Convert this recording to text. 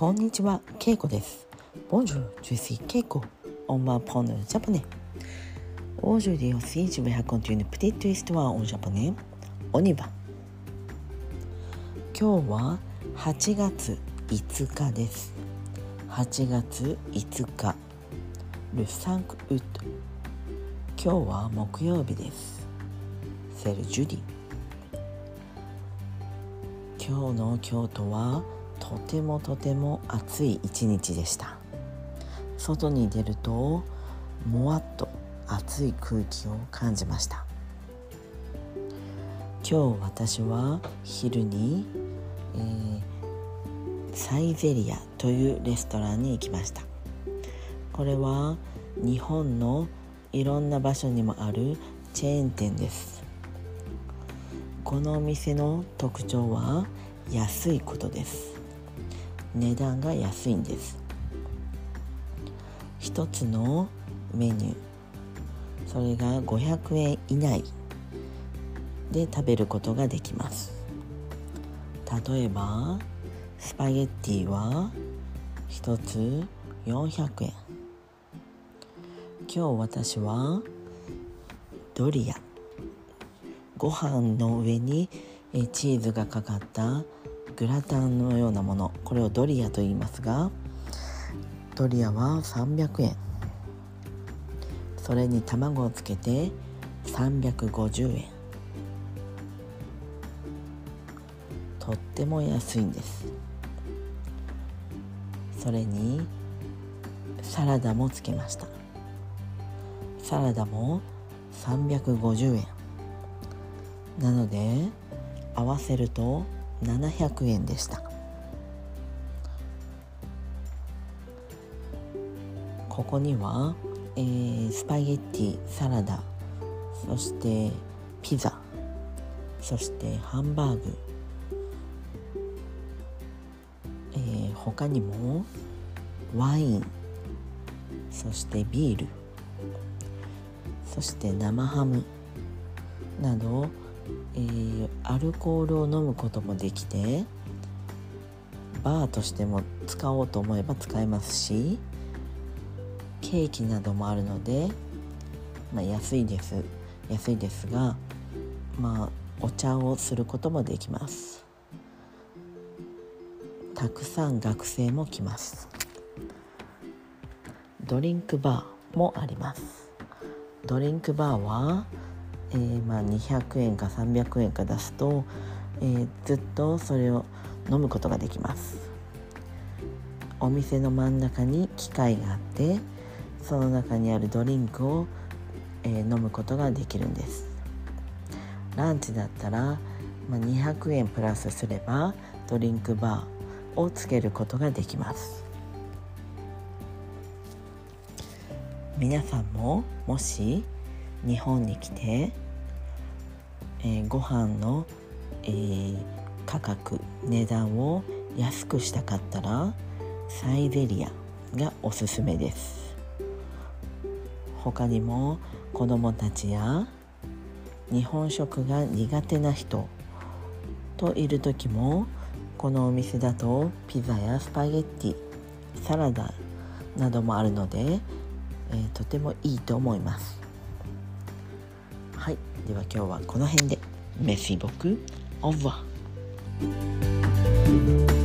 こんにちは、ケイコです。Bonjour, je suis Keiko. On va prendre le japonais. Aujourd'hui aussi, je vais raconter une petite histoire en japonais. On y va. 今日は8月5日です。8月5日。Le 5 août。今日は木曜日です。C'est le jeudi。今日の京都はとてもとても暑い一日でした。外に出るともわっと暑い空気を感じました。今日私は昼に、えーサイゼリアというレストランに行きました。これは日本のいろんな場所にもあるチェーン店です。このお店の特徴は安いことです。値段が安いんです。一つのメニュー。それが500円以内。で食べることができます。例えばスパゲッティは一つ400円。今日私はドリア。ご飯の上にチーズがかかったグラタンのようなもの。これをドリアと言いますがドリアは300円。それに卵をつけて350円。とっても安いんです。それにサラダもつけました。サラダも350円。なので合わせると700円でした。ここには、えースパゲッティサラダそしてピザそしてハンバーグ、えー他にもワインそしてビール。そして生ハムなどえーアルコールを飲むこともできてバーとしても使おうと思えば使えますしケーキなどもあるので、まあ、安いです。安いですがまあお茶をすることもできます。たくさん学生も来ます。ドリンクバーもあります。ドリンクバーはえーまあ、200円か300円か出すと、えーずっとそれを飲むことができます。お店の真ん中に機械があってその中にあるドリンクを、えー飲むことができるんです。ランチだったら、まあ、200円プラスすればドリンクバーをつけることができます。皆さんももし日本に来て、えーご飯の、えー価格値段を安くしたかったらサイゼリアがおすすめです。他にも子どもたちや日本食が苦手な人といる時もこのお店だとピザやスパゲッティサラダなどもあるので、えーとてもいいと思います。はい。では今日はこの辺で。メシ僕オーバー